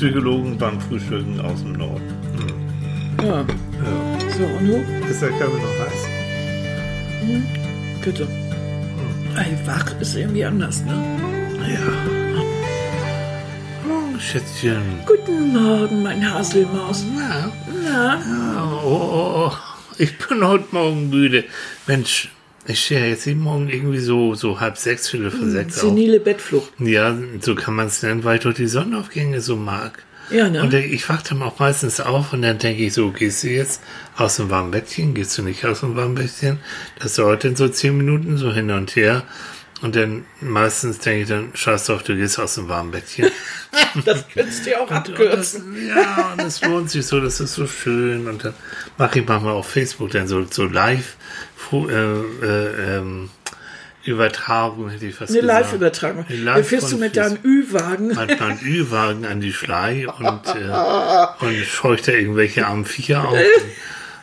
Psychologen beim Frühstücken aus dem Norden. Hm. Ja. Ja. So, und nun? Ist der Körper noch heiß? Bitte. Ey, wach ist irgendwie anders, ne? Ja. Oh, Schätzchen. Guten Morgen, mein Haselmaus. Na, Na, oh, oh, oh. Ich bin heute Morgen müde. Mensch, ich stehe ja jetzt jeden Morgen irgendwie so, so halb sechs, viertel vor sechs auf. senile Bettflucht. Ja, so kann man es nennen, weil ich doch die Sonnenaufgänge so mag. Ja, ne? Und ich wache dann auch meistens auf und dann denke ich so, gehst du jetzt aus dem warmen Bettchen, gehst du nicht aus dem warmen Bettchen? Das dauert dann so zehn Minuten so hin und her. Und dann meistens denke ich dann, scheiß doch, du gehst aus dem warmen Bettchen. das könntest du ja auch Und das, abkürzen. ja, und es lohnt sich so, das ist so schön. Und dann mache ich manchmal auf Facebook dann so, so live äh, äh, ähm, Übertragung, hätte ich fast Eine gesagt. Live-Übertragung. Da fährst du mit deinem Ü-Wagen. Hat man Ü-Wagen an die Schlei und, äh, und scheucht da irgendwelche armen Viecher auf.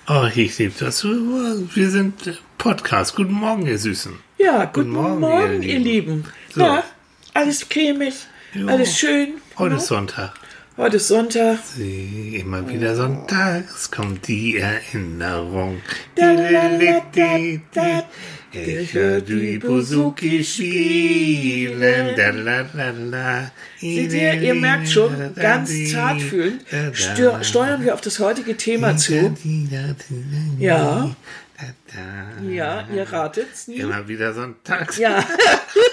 Oh, ich liebe das. Wir sind Podcast. Guten Morgen, ihr Süßen. Ja, guten, Morgen, Morgen, ihr ihr Lieben. Lieben. So. Na, alles cremig, Jo. alles schön. Heute ist Sonntag. Heute ist Sonntag. Sie, immer wieder sonntags kommt die Erinnerung. Da, la, la, da, da. Ich hör die Buzuki spielen. Seht ihr, ihr merkt schon, ganz zart fühlen, steuern wir auf das heutige Thema zu. Ja. Ja, ihr ratet's nie. Immer wieder sonntags. Ja.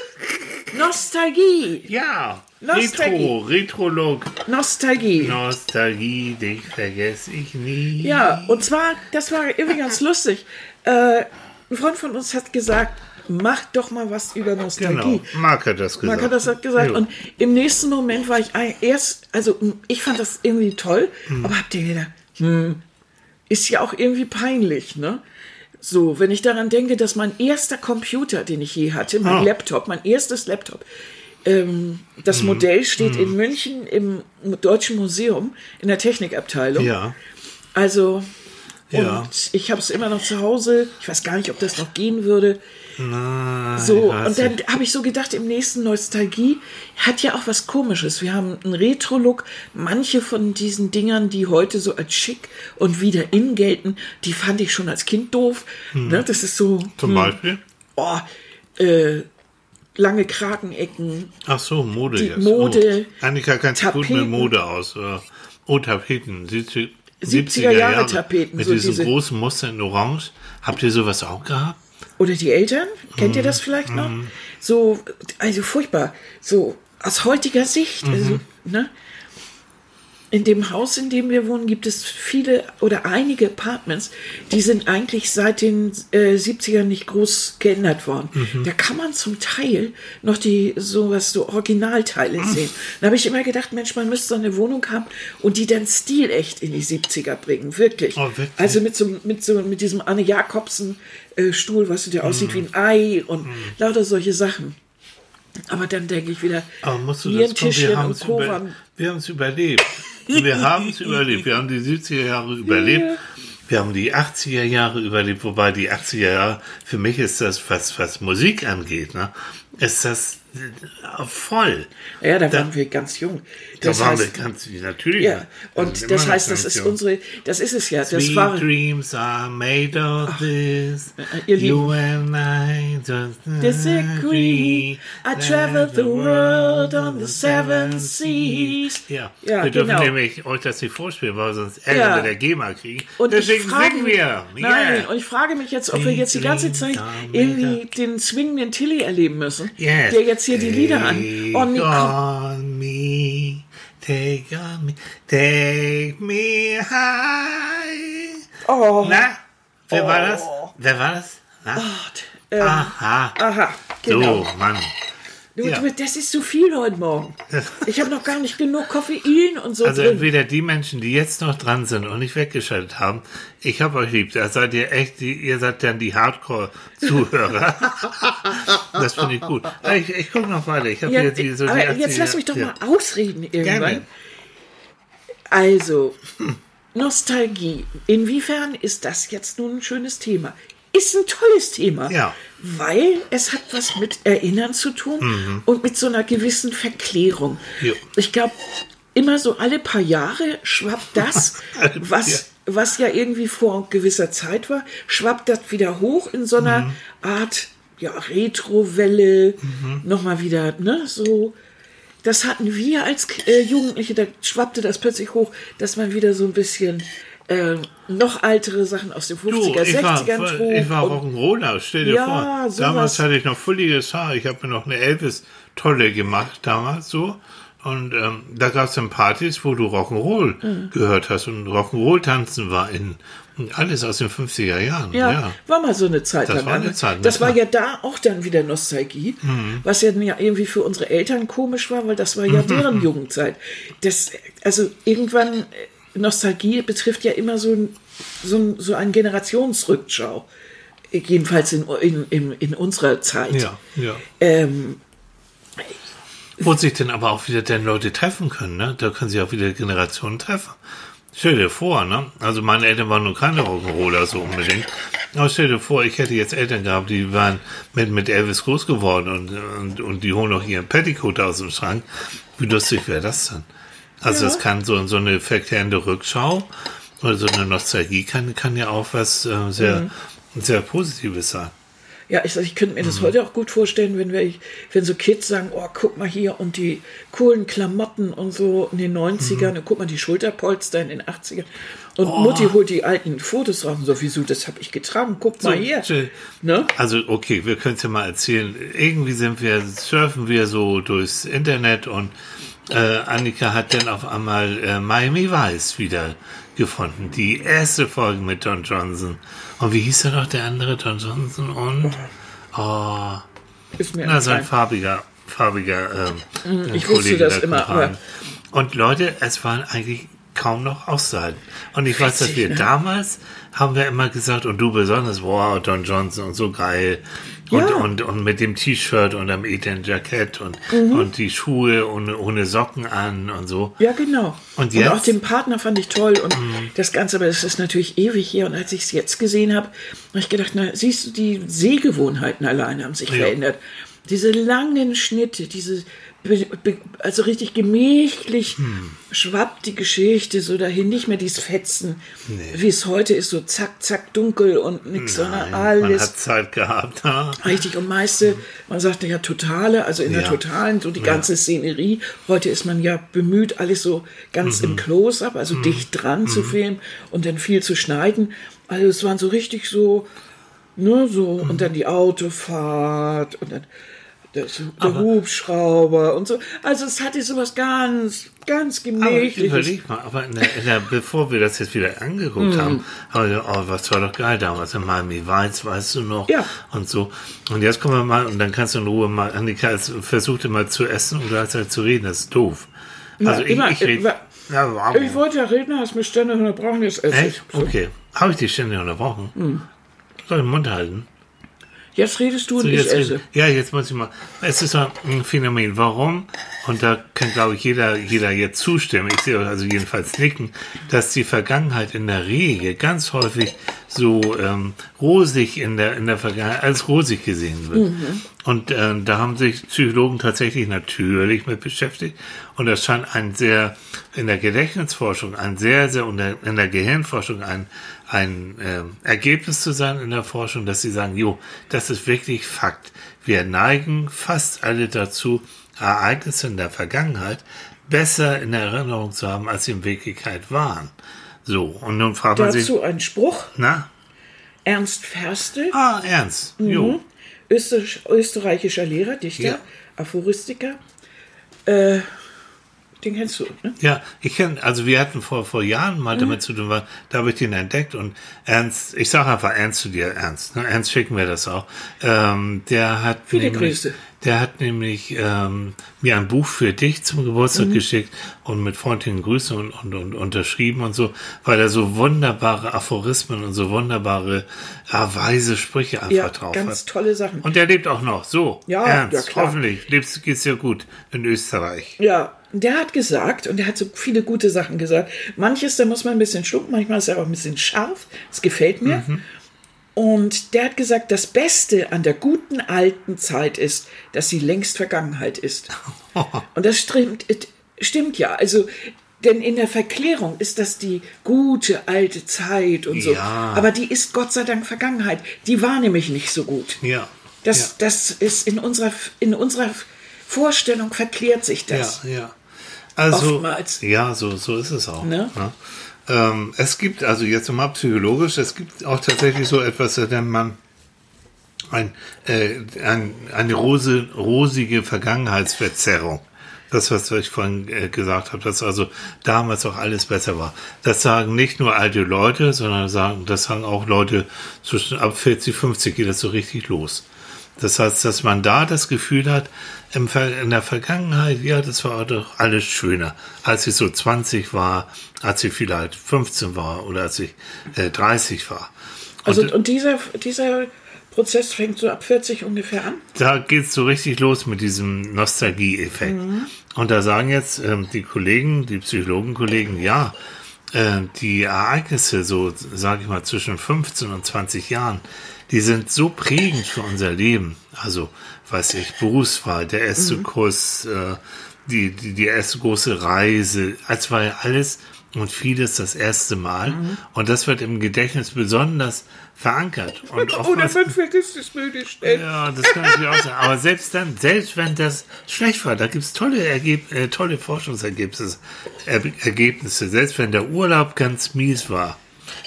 Nostalgie. Ja. Nostalgie. Retro, Retrolog. Nostalgie. Nostalgie, dich vergesse ich nie. Ja, und zwar, das war irgendwie ganz lustig. Äh, ein Freund von uns hat gesagt, mach doch mal was über Nostalgie. Genau. Marc hat das gesagt. Man hat das gesagt. Jo. Und im nächsten Moment war ich erst, also ich fand das irgendwie toll, Hm. aber habt ihr gedacht, hm, ist ja auch irgendwie peinlich, ne? So, wenn ich daran denke, dass mein erster Computer, den ich je hatte, mein Ah. Laptop, mein erstes Laptop, ähm, das Hm. Modell steht in München im Deutschen Museum in der Technikabteilung. Ja. Also, und Ja. ich habe es immer noch zu Hause. Ich weiß gar nicht, ob das noch gehen würde. Na, So, und dann habe ich so gedacht, im nächsten Nostalgie hat ja auch was Komisches. Wir haben einen Retro-Look. Manche von diesen Dingern, die heute so als schick und wieder in gelten, die fand ich schon als Kind doof. Ne, das ist so, Zum Beispiel? oh, äh, lange Kragenecken. Ach so, Mode Die jetzt. Mode, Oh. Annika kennt sich gut mit. Mode aus. Oh, Tapeten. 70, 70er Jahre Tapeten, Mit so diesem diese- großen Muster in Orange. Habt ihr sowas auch gehabt? Oder die Eltern, kennt ihr Mhm. das vielleicht noch? So, also furchtbar. So aus heutiger Sicht. Mhm. Also, ne? In dem Haus, in dem wir wohnen, gibt es viele oder einige Apartments, die sind eigentlich seit den äh, 70ern nicht groß geändert worden. Mhm. Da kann man zum Teil noch die sowas so Originalteile Mhm. sehen. Da habe ich immer gedacht, Mensch, man müsste so eine Wohnung haben und die dann stilecht in die 70er bringen, wirklich. Oh, wirklich? Also mit so mit so mit diesem Anne Jakobsen äh, Stuhl, was der aussieht Mhm. wie ein Ei und lauter solche Sachen. Aber dann denke ich wieder, Aber musst du das Tischchen wir haben es über, waren- wir haben es überlebt. Wir haben es überlebt. Wir haben die 70er Jahre überlebt. Wir haben die 80er Jahre überlebt, wobei die 80er Jahre, für mich ist das, was, was Musik angeht, ne, ist das voll. Ja, da waren wir ganz jung. Das da waren heißt, wir ganz, natürlich. ja, und das heißt, das ist jung. unsere, das ist es ja. Das Sweet war, dreams are made of this. ihr you and I just Disagree. I traveled the world on the seven seas. Ja, Ja, wir dürfen genau. nämlich euch das nicht vorspielen, weil sonst Ärger Ja. mit der GEMA kriegen. Und Deswegen ich frage singen wir. Nein, Yeah. und ich frage mich jetzt, ob wir jetzt die ganze Zeit irgendwie den swingenden Tilly erleben müssen, Yes. der jetzt hier die Lieder an. Oh, nee, komm. on me, take on me, take me high. Oh, Na, wer war das? Oh. Wer war das? Na? ähm, Aha. aha, genau. So, Mann. Du, Ja. du, das ist zu viel heute Morgen. Ich habe noch gar nicht genug Koffein und so Also drin. entweder die Menschen, die jetzt noch dran sind und nicht weggeschaltet haben, ich hab euch lieb, da seid ihr echt, die, ihr seid dann die Hardcore-Zuhörer. das finde ich gut. Aber Ich, ich gucke noch weiter. Ich habe Ja, jetzt die, so die aber jetzt 80er lass mich doch ja. mal ausreden irgendwann. Gerne. Also, Nostalgie. Inwiefern ist das jetzt nun ein schönes Thema? Ist ein tolles Thema. Ja. Weil es hat was mit Erinnern zu tun und mit so einer gewissen Verklärung. Jo. Ich glaube, immer so alle paar Jahre schwappt das, was, was ja irgendwie vor gewisser Zeit war, schwappt das wieder hoch in so einer Art ja, Retrowelle, nochmal wieder, ne, so. Das hatten wir als äh, Jugendliche, da schwappte das plötzlich hoch, dass man wieder so ein bisschen äh, noch ältere Sachen aus den 50er, ich war, 60ern trug. ich war Rock'n'Roller, stell dir Ja, vor. Damals hatte ich noch fulliges Haar. Ich habe mir noch eine Elvis-Tolle gemacht damals so. Und ähm, da gab es dann Partys, wo du Rock'n'Roll Mhm. gehört hast. Und Rock'n'Roll-Tanzen war in. Und alles aus den 50er Jahren. Ja, Ja. war mal so eine Zeit Das lang. war eine ne? Zeit, Mhm. das war ja da auch dann wieder Nostalgie, was ja ja irgendwie für unsere Eltern komisch war, weil das war ja Mhm. deren Jugendzeit. Das, also irgendwann, äh, Nostalgie betrifft ja immer so, ein, so, ein, so einen Generationsrückschau. Jedenfalls in, in, in, in unserer Zeit. Ja, ja. Ähm, Wo sich dann aber auch wieder dann Leute treffen können, ne? Da können sich auch wieder Generationen treffen. Stell dir vor, ne? Also meine Eltern waren nur keine Rock'n'Roller so unbedingt. Aber stell dir vor, ich hätte jetzt Eltern gehabt, die waren mit, mit Elvis groß geworden und, und, und die holen noch ihren Petticoat aus dem Schrank. Wie lustig wäre das dann? Also Ja. das kann so, so eine verklärende Rückschau oder so eine Nostalgie kann, kann ja auch was äh, sehr, sehr Positives sein. Ja, ich, ich könnte mir das heute auch gut vorstellen, wenn wir, wenn so Kids sagen, oh, guck mal hier und die coolen Klamotten und so in den 90ern und guck mal die Schulterpolster in den 80ern. Und Mutti holt die alten Fotos raus und so, wieso, das habe ich getragen, guck mal hier. Ne? Also, okay, wir können es ja mal erzählen. Irgendwie sind wir, surfen wir so durchs Internet und äh, Annika hat dann auf einmal äh, Miami Vice wieder gefunden. Die erste Folge mit Don Johnson. Und wie hieß er noch, der andere Don Johnson? Und, oh, Ist mir na, so ein farbiger, farbiger ähm, ich wusste Kollege das da immer, aber- Und Leute, es waren eigentlich kaum noch Aussagen. Und ich weiß, dass wir ne? damals haben wir immer gesagt, und du besonders, wow, Don Johnson und so geil. Und, Ja. und, und mit dem T-Shirt und dem Eden Jackett und, Mhm. und die Schuhe ohne, ohne Socken an und so. Ja, genau. Und Und, auch den Partner fand ich toll und das Ganze, aber das ist natürlich ewig hier. Und als ich es jetzt gesehen habe, habe ich gedacht, na, siehst du, die Sehgewohnheiten alleine haben sich Ja. verändert. Diese langen Schnitte, diese, also richtig gemächlich Hm. schwappt die Geschichte so dahin, nicht mehr dieses Fetzen, wie es heute ist, so zack, zack, dunkel und nix, sondern Nein, man alles hat Zeit gehabt. ha? Richtig, und meiste, man sagte ja totale, also in der Ja. totalen, so die ganze Szenerie. Heute ist man ja bemüht, alles so ganz Mhm. im Close-up, also dicht dran zu filmen und dann viel zu schneiden. Also es waren so richtig so, ne, so, Mhm. und dann die Autofahrt und dann das, der Hubschrauber und so. Also es hatte sowas ganz, ganz Aber gemächliches. überleg mal, aber in der, in der, bevor wir das jetzt wieder angeguckt haben, haben wir gedacht, oh, was war doch geil damals in Miami Vice, weißt du noch? Ja. Und so. Und jetzt kommen wir mal, und dann kannst du in Ruhe mal, Annika es versuchte mal zu essen und gleichzeitig zu reden, das ist doof. Also ich, immer, ich rede. Ja, warum? Ich wollte ja reden, hast mich ständig unterbrochen, jetzt esse ich. Echt? Okay. Habe ich dich ständig unterbrochen? Soll ich den Mund halten? Jetzt redest du und So, ich esse. ja, jetzt muss ich mal. Es ist ein Phänomen. Warum? Und da kann, glaube ich, jeder, jeder jetzt zustimmen. Ich sehe also jedenfalls nicken, dass die Vergangenheit in der Regel ganz häufig so ähm, rosig in der, in der Vergangenheit als rosig gesehen wird. Und äh, da haben sich Psychologen tatsächlich natürlich mit beschäftigt. Und das scheint ein sehr, in der Gedächtnisforschung, ein sehr, sehr, und in der Gehirnforschung ein, ein ähm, Ergebnis zu sein in der Forschung, dass sie sagen, jo, das ist wirklich Fakt. Wir neigen fast alle dazu, Ereignisse in der Vergangenheit besser in Erinnerung zu haben, als sie in Wirklichkeit waren. So, und nun fragt man sich, Dazu ein Spruch. na, Ernst Ferstel, ah, ernst, jo, Österreich, österreichischer Lehrer, Dichter, Ja. Aphoristiker. Äh, den kennst du, ne? Ja, ich kenne, also wir hatten vor, vor Jahren mal damit zu tun, weil da habe ich den entdeckt und Ernst, ich sage einfach Ernst zu dir, Ernst, ne? Ernst schicken wir das auch. Ähm, der hat Viele nämlich, Grüße. der hat nämlich ähm, mir ein Buch für dich zum Geburtstag geschickt und mit freundlichen Grüßen und, und, und unterschrieben und so, weil er so wunderbare Aphorismen und so wunderbare, ja, weise Sprüche einfach Ja, drauf ganz hat. tolle Sachen. Und der lebt auch noch, so. Ja, Ernst, ja, klar. hoffentlich lebst, geht's dir gut in Österreich. Ja, der hat gesagt, und der hat so viele gute Sachen gesagt. Manches, da muss man ein bisschen schlucken, manchmal ist er auch ein bisschen scharf. Das gefällt mir. Mhm. Und der hat gesagt, das Beste an der guten alten Zeit ist, dass sie längst Vergangenheit ist. Und das stimmt, stimmt ja. Also, denn in der Verklärung ist das die gute alte Zeit und so. Ja. Aber die ist Gott sei Dank Vergangenheit. Die war nämlich nicht so gut. Ja. Das, ja. das ist in unserer, in unserer Vorstellung verklärt sich das. Ja, ja. Also, Oftmals. ja, so, so ist es auch. Ne? Ne? Ähm, es gibt, also jetzt nochmal psychologisch, es gibt auch tatsächlich so etwas, das nennt man ein, äh, ein, eine rose, rosige Vergangenheitsverzerrung. Das, was ich vorhin äh, gesagt habe, dass also damals auch alles besser war. Das sagen nicht nur alte Leute, sondern sagen, das sagen auch Leute zwischen ab 40, 50 geht das so richtig los. Das heißt, dass man da das Gefühl hat, in der Vergangenheit, ja, das war doch alles schöner. Als ich so 20 war, als ich vielleicht 15 war oder als ich äh, 30 war. Also, Und und dieser, dieser Prozess fängt so ab 40 ungefähr an. da geht's so richtig los mit diesem Nostalgie-Effekt. Und da sagen jetzt ähm, die Kollegen, die Psychologenkollegen, ja, äh, die Ereignisse, so sage ich mal, zwischen 15 und 20 Jahren, die sind so prägend für unser Leben. Also, weiß ich, Berufswahl, der erste Kurs, äh, die, die, die erste große Reise, als war ja alles und vieles das erste Mal. Und das wird im Gedächtnis besonders verankert. Und Oder oftmals- man vergisst es müde schnell. ja, das kann natürlich auch sein. Aber selbst dann, selbst wenn das schlecht war, da gibt's tolle, Ergeb äh, tolle Forschungsergebnisse. Er Ergebnisse. Selbst wenn der Urlaub ganz mies war,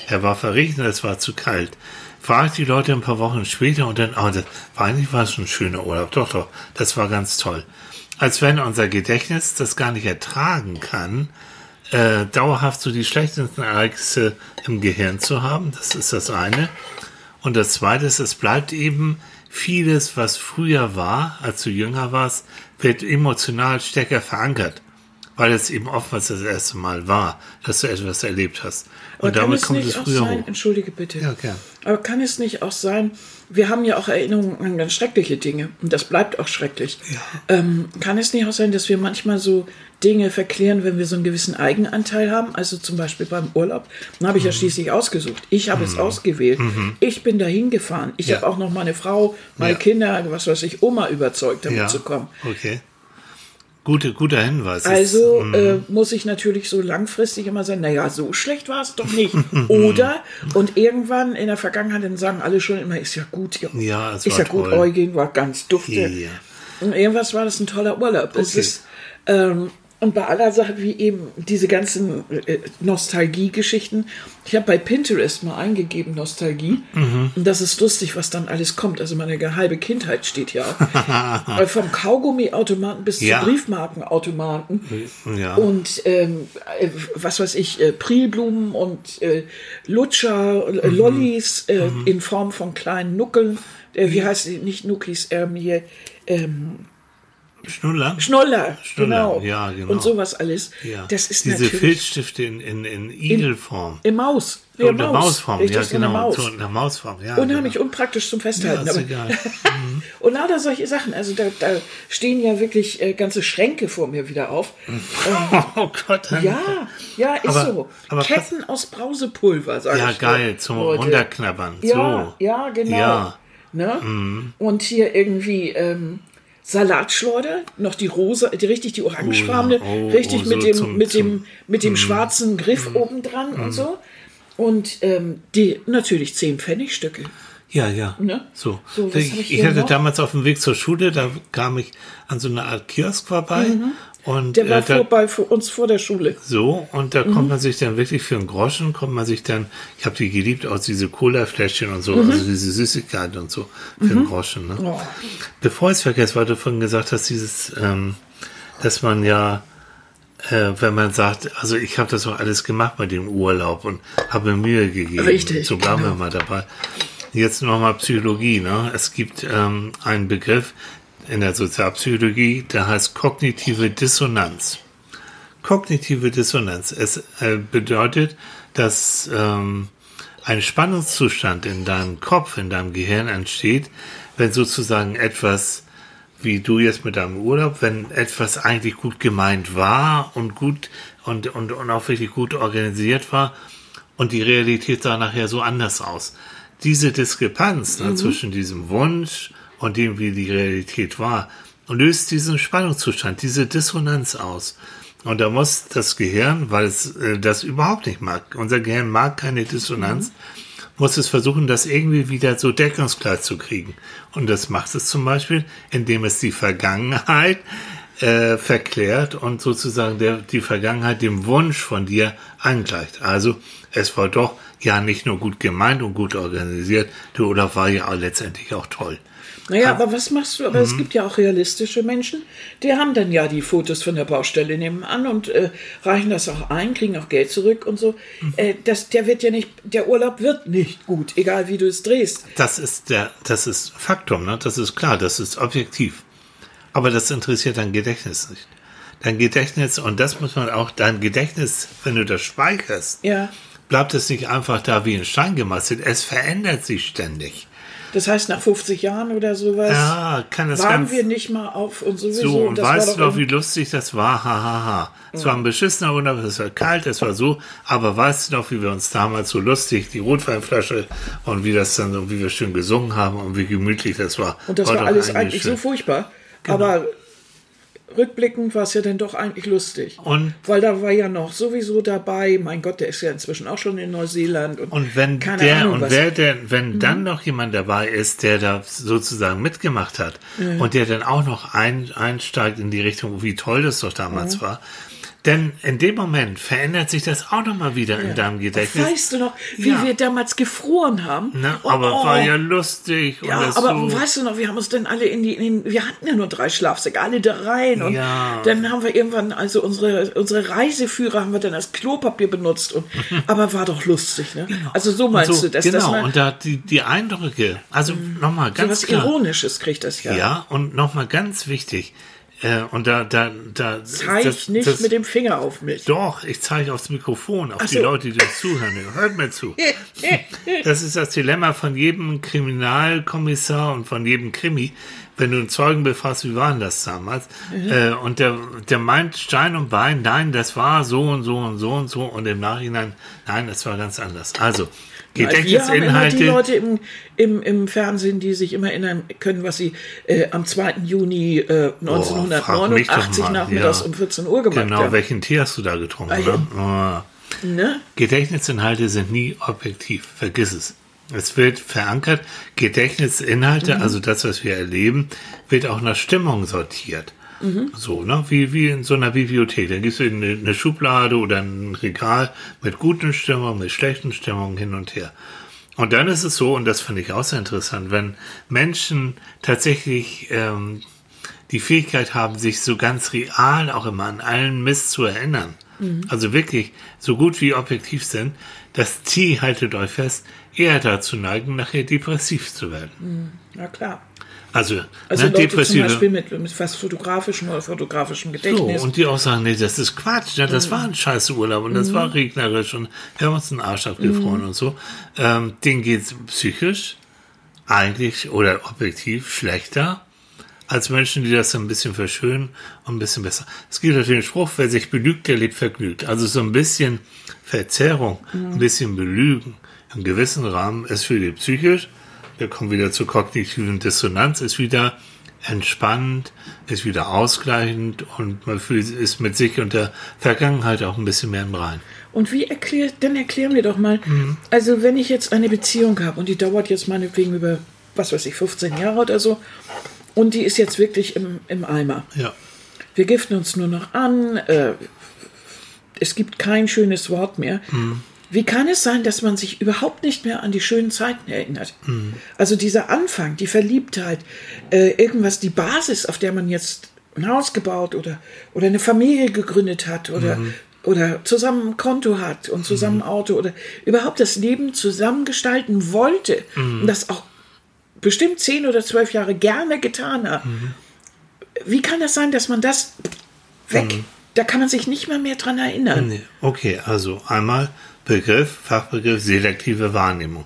er war verregnet, es war zu kalt. Fragt die Leute ein paar Wochen später und dann, oh, das war eigentlich war es ein schöner Urlaub. Doch, doch, das war ganz toll. Als wenn unser Gedächtnis das gar nicht ertragen kann, äh, dauerhaft so die schlechtesten Ereignisse im Gehirn zu haben. Das ist das eine. Und das zweite ist, es bleibt eben vieles, was früher war, als du jünger warst, wird emotional stärker verankert. Weil es eben oftmals das erste Mal war, dass du etwas erlebt hast. Aber Und kann damit es kommt nicht es auch früher sein, hoch. entschuldige bitte, Ja, gern. aber kann es nicht auch sein, wir haben ja auch Erinnerungen an ganz schreckliche Dinge und das bleibt auch schrecklich. Ähm, kann es nicht auch sein, dass wir manchmal so Dinge verklären, wenn wir so einen gewissen Eigenanteil haben, also zum Beispiel beim Urlaub, dann habe ich Mhm. ja schließlich ausgesucht. Ich habe es ausgewählt. Ich bin dahin gefahren. Ich Ja. habe auch noch meine Frau, meine Ja. Kinder, was weiß ich, Oma überzeugt, damit Ja, zu kommen. okay. Gute, guter Hinweis. Also Ist, äh, muss ich natürlich so langfristig immer sagen, naja, so schlecht war es doch nicht. Oder, und irgendwann in der Vergangenheit dann sagen alle schon immer, ist ja gut, ja, Ja, es ist ja gut, toll. Eugen war ganz dufte. Ja. Und irgendwas war das ein toller Urlaub. Es Okay. ist, ähm, und bei aller Sache, wie eben diese ganzen äh, Nostalgie-Geschichten, ich habe bei Pinterest mal eingegeben, Nostalgie, Mhm. und das ist lustig, was dann alles kommt. Also meine halbe Kindheit steht ja auch. Weil Vom Kaugummiautomaten bis Ja. zu Briefmarkenautomaten. ja. Und ähm, äh, was weiß ich, äh, Prilblumen und äh, Lutscher, äh, Mhm. Lollis äh, in Form von kleinen Nuckeln. Äh, wie heißt die? Nicht Nuckis, ähm, hier, ähm, Schnuller? Schnoller, Schnuller, genau. ja, genau. Und sowas alles. Ja. Das ist Diese natürlich Filzstifte in, in, in Igelform. im Maus. Ja, in der Mausform, ja genau. Maus. So in der Mausform, ja. Unheimlich genau. unpraktisch zum Ja, Festhalten. ist aber- egal. Und lauter solche Sachen. Also da, da stehen ja wirklich äh, ganze Schränke vor mir wieder auf. Oh Gott. Ja, ja, ist Aber- so. aber Ketten aus Brausepulver, sag Ja, ich geil, dir, zum Leute. Runterknabbern. Ja, so. ja, genau. Ja. Ne? Und hier irgendwie ähm, Salatschleuder, noch die rosa, die richtig die orangefarbene, Oh, richtig oh, mit so dem zum- mit zum- dem mit dem schwarzen Griff obendran und so. Und ähm, die natürlich 10 Pfennigstücke. Ja, ja. Ne? So. So, ich ich hatte noch? damals auf dem Weg zur Schule, da kam ich an so einer Art Kiosk vorbei. Und Mhm. Der war äh, da, vorbei vor uns vor der Schule. so, und da kommt man sich dann wirklich für einen Groschen, kommt man sich dann, ich habe die geliebt, aus diese Cola-Fläschchen und so, Mhm. also diese Süßigkeiten und so, für einen Groschen. Ne? Oh. Bevor ich es vergesse, weil du vorhin gesagt hast, dieses, ähm, dass man ja, äh, wenn man sagt, also ich habe das auch alles gemacht bei dem Urlaub und habe mir Mühe gegeben. Richtig, So bleiben genau. wir mal dabei. Jetzt nochmal Psychologie. Ne? Es gibt ähm, einen Begriff in der Sozialpsychologie, der heißt kognitive Dissonanz. Kognitive Dissonanz. Es äh, bedeutet, dass ähm, ein Spannungszustand in deinem Kopf, in deinem Gehirn entsteht, wenn sozusagen etwas, wie du jetzt mit deinem Urlaub, wenn etwas eigentlich gut gemeint war und gut und, und, und auch wirklich gut organisiert war und die Realität sah nachher so anders aus. Diese Diskrepanz ne, zwischen diesem Wunsch und dem, wie die Realität war, löst diesen Spannungszustand, diese Dissonanz aus. Und da muss das Gehirn, weil es äh, das überhaupt nicht mag, unser Gehirn mag keine Dissonanz, muss es versuchen, das irgendwie wieder so deckungsgleich zu kriegen. Und das macht es zum Beispiel, indem es die Vergangenheit äh, verklärt und sozusagen der, die Vergangenheit dem Wunsch von dir angleicht. Also es war doch ja nicht nur gut gemeint und gut organisiert, der Urlaub war ja letztendlich auch toll. Naja, aber was machst du? Aber es gibt ja auch realistische Menschen, die haben dann ja die Fotos von der Baustelle nebenan und äh, reichen das auch ein, kriegen auch Geld zurück und so. Äh, das, der wird ja nicht, der Urlaub wird nicht gut, egal wie du es drehst. Das ist der, das ist Faktum, ne? Das ist klar, das ist objektiv. Aber das interessiert dein Gedächtnis nicht. Dein Gedächtnis, und das muss man auch, dein Gedächtnis, wenn du das speicherst, Ja. bleibt es nicht einfach da wie ein Stein gemeißelt. Es verändert sich ständig. Das heißt, nach 50 Jahren oder sowas Ja, kann das waren wir nicht mal auf und sowieso. so. Und war weißt du noch, wie lustig das war? Ha, ha, ha. Es war ein beschissener Urlaub, es war kalt, es war so. Aber weißt du noch, wie wir uns damals so lustig, die Rotweinflasche und wie das dann, so, wie wir schön gesungen haben und wie gemütlich das war. Und das war doch alles eigentlich so schön. furchtbar. Genau. Aber rückblickend war es ja dann doch eigentlich lustig. Und- Weil da war ja noch sowieso dabei, mein Gott, der ist ja inzwischen auch schon in Neuseeland. Und, Und wenn keine der Ahnung, und wer denn, wenn dann noch jemand dabei ist, der da sozusagen mitgemacht hat und der dann auch noch ein, einsteigt in die Richtung, wie toll das doch damals war, denn in dem Moment verändert sich das auch noch mal wieder in deinem Gedächtnis. Weißt du noch, wie Ja. wir damals gefroren haben? Ne? Oh, Aber oh. war ja lustig. Ja, aber so. weißt du noch, wir haben uns dann alle in die, in wir hatten ja nur drei Schlafsäcke, alle da rein. Und Ja. dann haben wir irgendwann, also unsere, unsere Reiseführer haben wir dann als Klopapier benutzt. Und, aber war doch lustig, ne? Also so meinst so, du das? Genau, man und da die, die Eindrücke, also nochmal so ganz was klar. Ironisches kriegt das ja. Ja, und nochmal ganz wichtig, äh, und da, da, da. Zeig nicht das- mit dem Finger auf mich. Doch, ich zeige aufs Mikrofon, auf Ach die so. Leute, die das zuhören. Hört mir zu. Das ist das Dilemma von jedem Kriminalkommissar und von jedem Krimi. Wenn du einen Zeugen befragst, wie war denn das damals? Mhm. Äh, und der, der meint Stein und Bein, nein, das war so und so und so und so. Und im Nachhinein, nein, das war ganz anders. Also, Wir haben immer die Gedächtnisinhalte. Leute im, im, im Fernsehen, die sich immer erinnern können, was sie äh, am 2. Juni äh, Oh, frag mich doch 1989 mal, nachmittags ja. um 14 Uhr gemacht Genau, haben. welchen Tee hast du da getrunken? Ah, Ne? Ne? Gedächtnisinhalte sind nie objektiv. Vergiss es. Es wird verankert. Gedächtnisinhalte, Mhm. also das, was wir erleben, wird auch nach Stimmung sortiert. Mhm. So, ne? Wie, wie in so einer Bibliothek. Da gibst du eine, eine Schublade oder ein Regal mit guten Stimmungen, mit schlechten Stimmungen hin und her. Und dann ist es so, und das finde ich auch sehr interessant, wenn Menschen tatsächlich ähm, die Fähigkeit haben, sich so ganz real auch immer an allen Mist zu erinnern, also wirklich so gut wie objektiv sind, dass die, haltet euch fest, eher dazu neigen, nachher depressiv zu werden. Ja, klar. Also, Also ne, Leute zum depressive. Beispiel mit, mit fast fotografischem oder fotografischem So, Gedächtnis. und die auch sagen, nee, das ist Quatsch, ne? das war ein scheiße Urlaub und das Mhm. war regnerisch und wir haben uns den Arsch abgefroren und so. Ähm, denen geht's psychisch eigentlich oder objektiv schlechter als Menschen, die das so ein bisschen verschönen und ein bisschen besser. Es gibt natürlich den Spruch, wer sich belügt, der lebt vergnügt. Also so ein bisschen Verzerrung, Mhm. ein bisschen Belügen im gewissen Rahmen ist für die psychisch. Wir kommen wieder zur kognitiven Dissonanz, ist wieder entspannt, ist wieder ausgleichend und man fühlt, ist mit sich und der Vergangenheit auch ein bisschen mehr im Rein. Und wie erklärt, dann erklär mir doch mal, Mhm. also wenn ich jetzt eine Beziehung habe und die dauert jetzt meinetwegen über, was weiß ich, 15 Jahre oder so, und die ist jetzt wirklich im, im Eimer. Ja. Wir giften uns nur noch an, äh, es gibt kein schönes Wort mehr. Wie kann es sein, dass man sich überhaupt nicht mehr an die schönen Zeiten erinnert? Also dieser Anfang, die Verliebtheit, äh, irgendwas, die Basis, auf der man jetzt ein Haus gebaut oder, oder eine Familie gegründet hat oder, oder zusammen ein Konto hat und zusammen ein Auto oder überhaupt das Leben zusammengestalten wollte und das auch bestimmt zehn oder zwölf Jahre gerne getan hat. Wie kann das sein, dass man das weg, da kann man sich nicht mehr mehr dran erinnern? Nee. Okay, also einmal Begriff, Fachbegriff, selektive Wahrnehmung.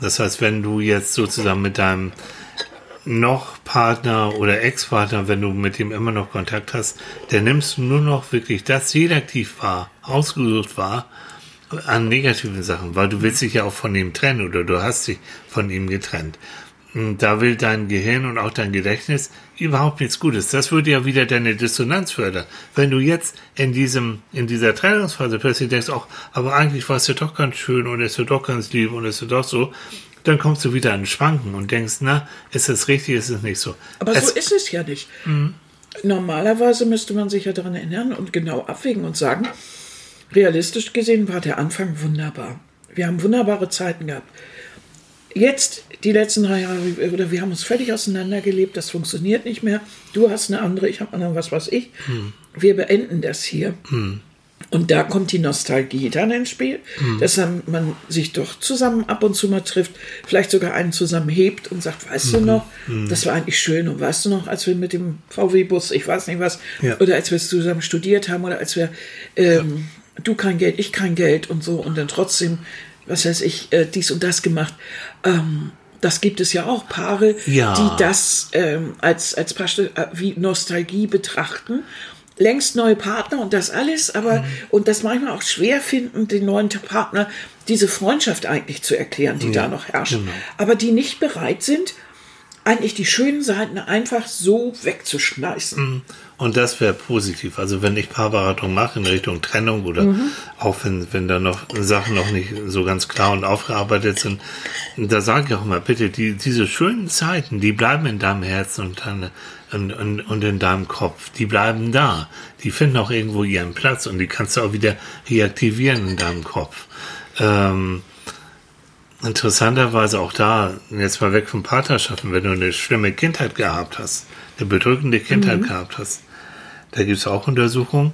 Das heißt, wenn du jetzt sozusagen mit deinem noch Partner oder Ex-Partner, wenn du mit dem immer noch Kontakt hast, dann nimmst du nur noch wirklich das selektiv wahr, ausgesucht wahr, an negativen Sachen, weil du willst dich ja auch von ihm trennen oder du hast dich von ihm getrennt. Da will dein Gehirn und auch dein Gedächtnis überhaupt nichts Gutes. Das würde ja wieder deine Dissonanz fördern. Wenn du jetzt in diesem, in dieser Trennungsphase plötzlich denkst, ach, aber eigentlich war es ja doch ganz schön und es ist ja doch ganz lieb und es ist ja doch so, dann kommst du wieder an Schwanken und denkst, na, ist es richtig, ist es nicht so. Aber es, so ist es ja nicht. Normalerweise müsste man sich ja daran erinnern und genau abwägen und sagen, realistisch gesehen war der Anfang wunderbar. Wir haben wunderbare Zeiten gehabt. Jetzt, die letzten drei Jahre, oder wir haben uns völlig auseinandergelebt, das funktioniert nicht mehr. Du hast eine andere, ich habe eine, was weiß ich. Wir beenden das hier. Und da kommt die Nostalgie dann ins Spiel, dass dann man sich doch zusammen ab und zu mal trifft, vielleicht sogar einen zusammen hebt und sagt, weißt du noch, das war eigentlich schön und weißt du noch, als wir mit dem VW-Bus, ich weiß nicht was, Ja. oder als wir zusammen studiert haben oder als wir, ähm, du kein Geld, ich kein Geld und so und dann trotzdem, was weiß ich, äh, dies und das gemacht. Ähm, das gibt es ja auch Paare, Ja. die das ähm, als, als praktisch, äh, wie Nostalgie betrachten. Längst neue Partner und das alles, aber Mhm. und das manchmal auch schwer finden, den neuen Partner diese Freundschaft eigentlich zu erklären, die da noch herrscht. genau. Aber die nicht bereit sind, eigentlich die schönen Seiten einfach so wegzuschmeißen. Und das wäre positiv. Also wenn ich Paarberatung mache in Richtung Trennung oder auch wenn, wenn da noch Sachen noch nicht so ganz klar und aufgearbeitet sind, da sage ich auch immer, bitte, die, diese schönen Zeiten, die bleiben in deinem Herzen und, dann, und, und, und in deinem Kopf. Die bleiben da. Die finden auch irgendwo ihren Platz und die kannst du auch wieder reaktivieren in deinem Kopf. Ähm, interessanterweise auch da, jetzt mal weg von Partnerschaften, wenn du eine schlimme Kindheit gehabt hast, eine bedrückende Kindheit gehabt hast, da gibt es auch Untersuchungen,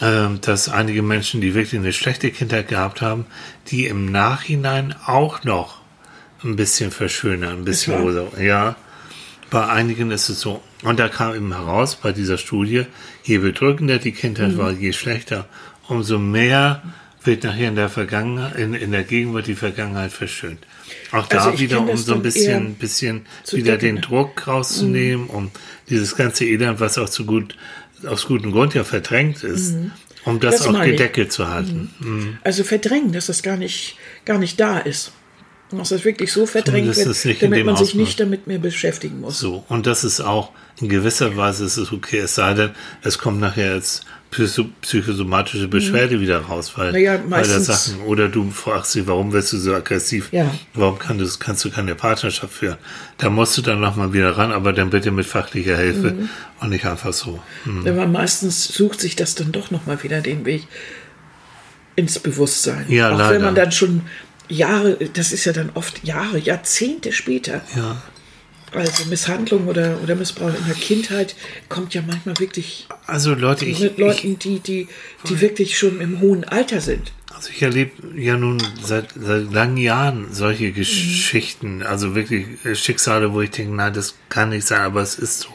ähm, dass einige Menschen, die wirklich eine schlechte Kindheit gehabt haben, die im Nachhinein auch noch ein bisschen verschönern, ein bisschen rosa. Ja, bei einigen ist es so. Und da kam eben heraus bei dieser Studie, je bedrückender die Kindheit war, je schlechter, umso mehr wird nachher in der Vergangenheit, in, in der Gegenwart die Vergangenheit verschönt. Auch da Also wieder, um so ein bisschen, bisschen wieder den Druck rauszunehmen, um dieses ganze Elend, was auch zu gut, aus gutem Grund ja verdrängt ist, um das, Das auch meine ich. gedeckelt zu halten. Mhm. Also verdrängen, dass das gar nicht, gar nicht da ist. Dass das wirklich so verdrängt wird, damit man sich Ausmaß. nicht damit mehr beschäftigen muss. So, und das ist auch in gewisser Weise ist es okay, es sei denn, es kommt nachher als psychosomatische Beschwerde wieder weil, Mhm. Naja, weil da meistens- Sachen, oder du fragst dich, warum wirst du so aggressiv? Ja. Warum kann du, kannst du keine Partnerschaft führen? Da musst du dann nochmal wieder ran, aber dann bitte mit fachlicher Hilfe Mhm. und nicht einfach so. Hm. Wenn man meistens sucht sich das dann doch nochmal wieder den Weg ins Bewusstsein. Ja, Auch leider. wenn man dann schon Jahre, das ist ja dann oft Jahre, Jahrzehnte später, Ja. Also Misshandlung oder, oder Missbrauch in der Kindheit kommt ja manchmal wirklich Also Leute, ich, mit ich, Leuten, die, die, die wirklich schon im hohen Alter sind. Also ich erlebe ja nun seit, seit langen Jahren solche Geschichten, also wirklich Schicksale, wo ich denke, nein, das kann nicht sein, aber es ist so.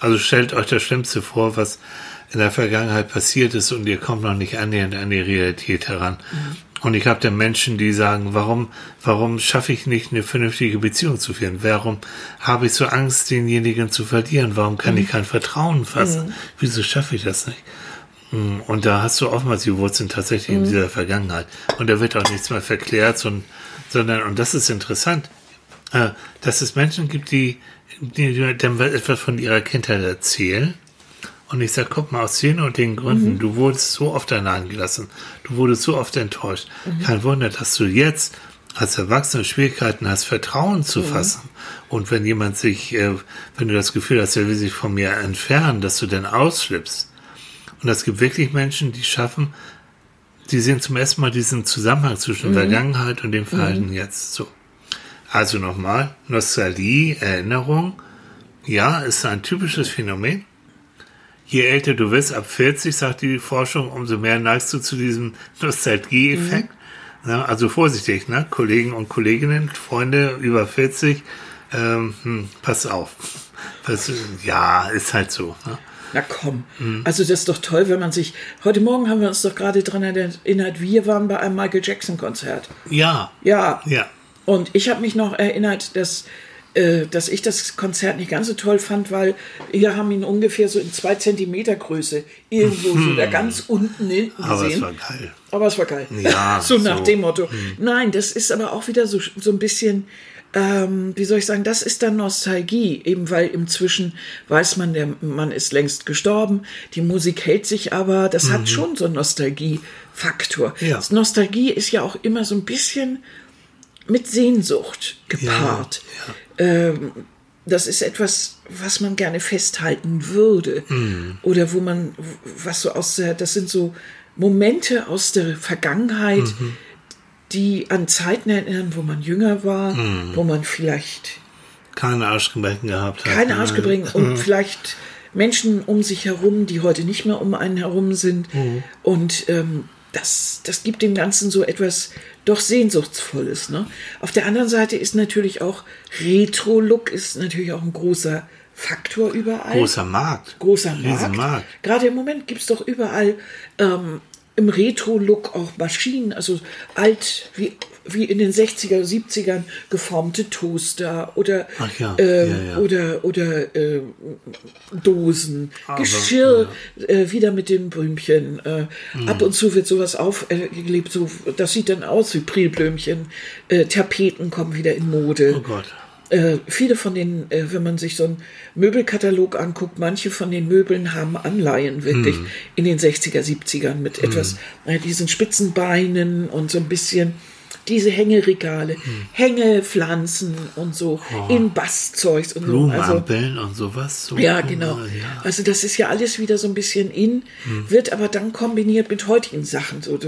Also stellt euch das Schlimmste vor, was in der Vergangenheit passiert ist und ihr kommt noch nicht annähernd an die Realität heran. Und ich habe dann Menschen, die sagen, warum, warum schaffe ich nicht eine vernünftige Beziehung zu führen? Warum habe ich so Angst, denjenigen zu verlieren? Warum kann ich kein Vertrauen fassen? Wieso schaffe ich das nicht? Mm, Und da hast du oftmals die Wurzeln tatsächlich in dieser Vergangenheit. Und da wird auch nichts mehr verklärt, sondern, sondern und das ist interessant, äh, dass es Menschen gibt, die, die dann etwas von ihrer Kindheit erzählen. Und ich sage, guck mal, aus den und den Gründen, du wurdest so oft allein gelassen, du wurdest so oft enttäuscht. Kein Wunder, dass du jetzt als Erwachsener Schwierigkeiten hast, Vertrauen zu fassen. Und wenn jemand sich, äh, wenn du das Gefühl hast, er will sich von mir entfernen, dass du dann ausflippst. Und es gibt wirklich Menschen, die schaffen, die sehen zum ersten Mal diesen Zusammenhang zwischen Vergangenheit und dem Verhalten jetzt. So. Also nochmal, Nostalgie, Erinnerung, ja, ist ein typisches Phänomen. Je älter du wirst, ab 40, sagt die Forschung, umso mehr neigst du zu diesem Nostalgie-Effekt. Ja, also vorsichtig, ne? Kollegen und Kolleginnen, Freunde über 40, ähm, hm, pass auf. Das, ja, ist halt so. Ne? Na komm. Mhm. Also das ist doch toll, wenn man sich. Heute Morgen haben wir uns doch gerade dran erinnert, wir waren bei einem Michael Jackson Konzert. Ja, Ja. ja. Und ich habe mich noch erinnert, dass, dass ich das Konzert nicht ganz so toll fand, weil wir haben ihn ungefähr so in zwei Zentimeter Größe irgendwo so da ganz unten hinten Mhm. Aber es gesehen. war geil. Aber es war geil. Ja, so nach so. Mhm. dem Motto. Nein, das ist aber auch wieder so, so ein bisschen ähm, wie soll ich sagen, das ist dann Nostalgie, eben weil inzwischen weiß man, der Mann ist längst gestorben, die Musik hält sich aber, das hat schon so einen Nostalgiefaktor. Ja. Nostalgie ist ja auch immer so ein bisschen mit Sehnsucht gepaart. Ähm, das ist etwas, was man gerne festhalten würde. Oder wo man, was so aus der, das sind so Momente aus der Vergangenheit, die an Zeiten erinnern, wo man jünger war, wo man vielleicht Keine Arschgebrechen gehabt hat. keine. Arschgebrechen und vielleicht Menschen um sich herum, die heute nicht mehr um einen herum sind. Und ähm, das, das gibt dem Ganzen so etwas doch Sehnsuchtsvolles. Ne? Auf der anderen Seite ist natürlich auch Retro-Look ist natürlich auch ein großer Faktor überall. Großer Markt. großer Markt. Riesenmarkt. Gerade im Moment gibt es doch überall ähm, im Retro-Look auch Maschinen, also alt wie, wie in den 60er, 70ern geformte Toaster oder, ja, ähm, ja, ja. oder, oder äh, Dosen, Aber, Geschirr, äh, wieder mit den Blümchen. Äh, Mhm. Ab und zu wird sowas aufgelebt, so, das sieht dann aus wie Prilblümchen. Äh, Tapeten kommen wieder in Mode. Oh Gott. Äh, viele von den, äh, wenn man sich so einen Möbelkatalog anguckt, manche von den Möbeln haben Anleihen wirklich Hm. in den 60er, 70ern mit etwas, äh, diesen spitzen Beinen und so ein bisschen diese Hängeregale, Hm. Hängepflanzen und so in Basszeugs und so. Also, Blumenampeln und sowas. So, ja, genau. Ja. Also das ist ja alles wieder so ein bisschen in, wird aber dann kombiniert mit heutigen Sachen. So,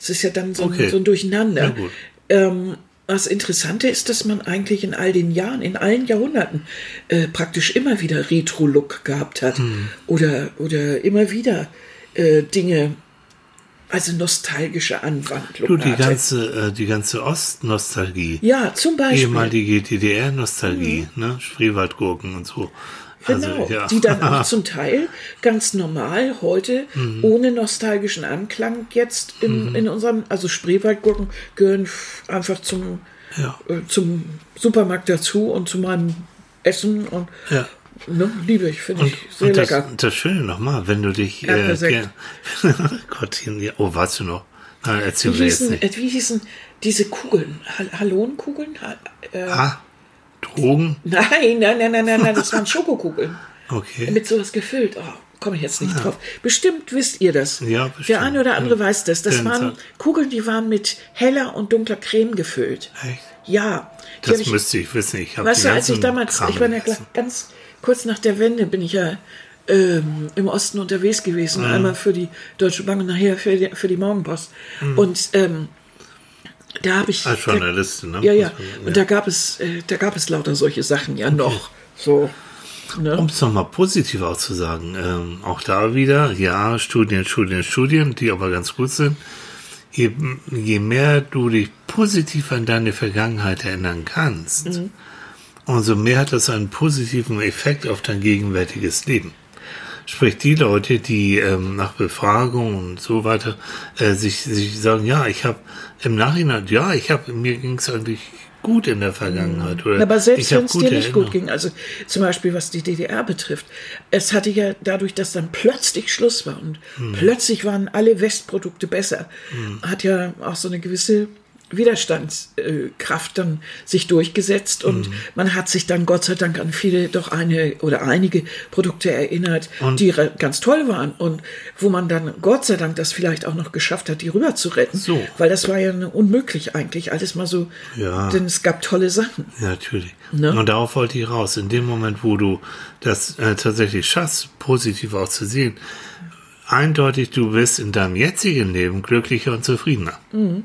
es ist ja dann so, Okay. ein, so ein Durcheinander. Ja, gut. Ähm, das Interessante ist, dass man eigentlich in all den Jahren, in allen Jahrhunderten äh, praktisch immer wieder Retro-Look gehabt hat. Hm. Oder, oder immer wieder äh, Dinge, also nostalgische Anwandlung Du, die hatte. ganze, äh, die ganze Ostnostalgie. ja, zum Beispiel. Ehemalige DDR-Nostalgie, ne? Spreewaldgurken und so. Also, Genau, ja. die dann auch zum Teil ganz normal heute Mhm. ohne nostalgischen Anklang jetzt in, in unserem, also Spreewaldgurken gehören einfach zum, ja. äh, zum Supermarkt dazu und zu meinem Essen und Ja. ne, liebe ich, finde ich sehr und das, lecker. das Schöne nochmal, wenn du dich. Äh, Gottchen, ja. Oh, weißt du noch? Nein, erzähl Wie mir jetzt hießen, nicht. äh, wie hießen diese Kugeln? Hal Hallonenkugeln? Ha äh, Ah, Drogen? nein, nein, nein, nein, nein, nein, das waren Schokokugeln. Okay. mit sowas gefüllt. Oh, komme ich jetzt nicht drauf. Bestimmt wisst ihr das. Ja, bestimmt. Der eine oder andere weiß das. Das waren Kugeln, die waren mit heller und dunkler Creme gefüllt. Echt? Ja. Das ich, müsste ich wissen. Ich weißt du, als ich damals, Kram ich war ja ganz kurz nach der Wende, bin ich ja ähm, im Osten unterwegs gewesen. Mhm. Einmal für die Deutsche Bank und nachher für die, für die Morgenpost. Mhm. Und ähm, da habe ich. Als Journalistin, ne? Ja, ja. Und da gab es, äh, da gab es lauter solche Sachen ja noch. So. Ne? Um es nochmal positiv auch zu sagen, ähm, auch da wieder, ja, Studien, Studien, Studien, die aber ganz gut sind. Je, je mehr du dich positiv an deine Vergangenheit erinnern kannst, Mhm. umso mehr hat das einen positiven Effekt auf dein gegenwärtiges Leben. Sprich, die Leute, die ähm, nach Befragung und so weiter äh, sich, sich sagen, ja, ich habe im Nachhinein, ja, ich habe, mir ging es eigentlich gut in der Vergangenheit. Oder Aber selbst wenn es dir nicht gut ging, also zum Beispiel was die DDR betrifft, es hatte ja dadurch, dass dann plötzlich Schluss war und Hm. plötzlich waren alle Westprodukte besser, hat ja auch so eine gewisse Widerstandskraft dann sich durchgesetzt und Hm. man hat sich dann Gott sei Dank an viele, doch eine oder einige Produkte erinnert, Und- die ganz toll waren und wo man dann Gott sei Dank das vielleicht auch noch geschafft hat, die rüber zu retten, So. weil das war ja unmöglich eigentlich, alles mal so, Ja. denn es gab tolle Sachen. Ja, natürlich. Ne? Und darauf wollte ich raus. In dem Moment, wo du das äh, tatsächlich schaffst, positiv auch zu sehen, eindeutig, du bist in deinem jetzigen Leben glücklicher und zufriedener. Mhm.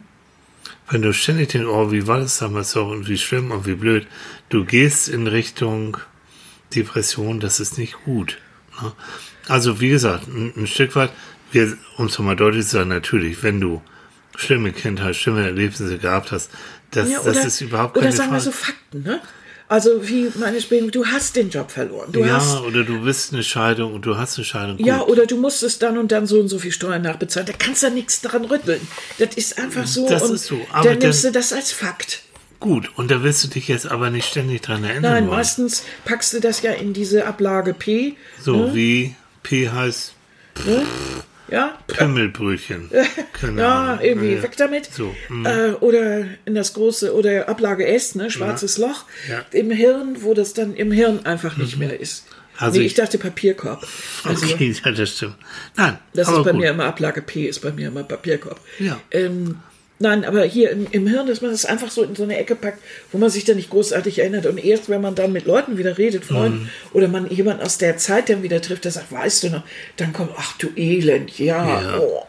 Wenn du ständig denkst, oh, wie war das damals so und wie schlimm und wie blöd, du gehst in Richtung Depression, das ist nicht gut. Ne? Also, wie gesagt, ein, ein Stück weit, wir, um es mal deutlich zu sagen, natürlich, wenn du schlimme Kindheit, schlimme Erlebnisse gehabt hast, das, Ja, das ist überhaupt keine Oder sagen wir Frage. so Fakten, ne? Also wie meine Spiele, du hast den Job verloren. Du ja, hast, oder du bist eine Scheidung und du hast eine Scheidung. ja, Gut. oder du musstest dann und dann so und so viel Steuern nachbezahlen. Da kannst du nichts dran rütteln. Das ist einfach so. Das und ist so, aber dann nimmst dann- du das als Fakt. Gut, und da willst du dich jetzt aber nicht ständig dran erinnern Nein, wollen. meistens packst du das ja in diese Ablage P. So, wie P heißt, Ja, Pimmelbrötchen. Keine ja, Ahnung. irgendwie Ja. weg damit. So, mm. Äh, oder in das große, oder Ablage S, ne, schwarzes Loch Ja. im Hirn, wo das dann im Hirn einfach nicht mehr ist. Also nee, ich- ich dachte Papierkorb. Also, Okay, ja, das stimmt. Nein, Das ist bei gut. mir immer Ablage P, ist bei mir immer Papierkorb. Ja. Ähm, nein, aber hier im, im Hirn, dass man das einfach so in so eine Ecke packt, wo man sich dann nicht großartig erinnert. Und erst, wenn man dann mit Leuten wieder redet, Freunden, Mhm. oder man jemanden aus der Zeit dann wieder trifft, der sagt, weißt du noch, dann kommt, ach du Elend, ja. Ja. Oh.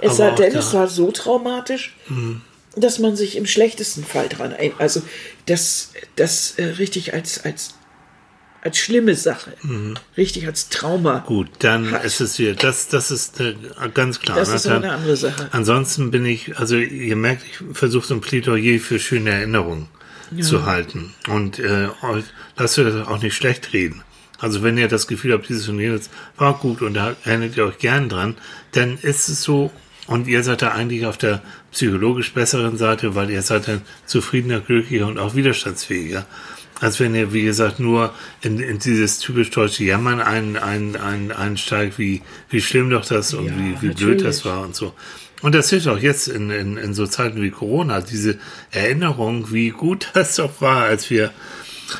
Es sei denn, Mhm. es war so traumatisch, dass man sich im schlechtesten Fall dran erinnert. Also das, das äh, richtig als, als, als schlimme Sache, richtig als Trauma. Mhm. Gut, dann Hat. ist es wieder, das, das ist äh, ganz klar. Das ne? ist Dann- eine andere Sache. Ansonsten bin ich, also ihr merkt, ich versuche so ein Plädoyer für schöne Erinnerungen zu halten. Und äh, euch- lasst euch das auch nicht schlecht reden. Also wenn ihr das Gefühl habt, dieses und jenes war gut und da erinnert ihr euch gern dran, dann ist es so, und ihr seid da eigentlich auf der psychologisch besseren Seite, weil ihr seid dann zufriedener, glücklicher und auch widerstandsfähiger. Als wenn ihr, wie gesagt, nur in, in dieses typisch deutsche Jammern ein, ein, ein, einsteigt, wie, wie schlimm doch das und Ja, wie, wie blöd das war und so. Und das hilft auch jetzt in, in, in so Zeiten wie Corona, diese Erinnerung, wie gut das doch war, als wir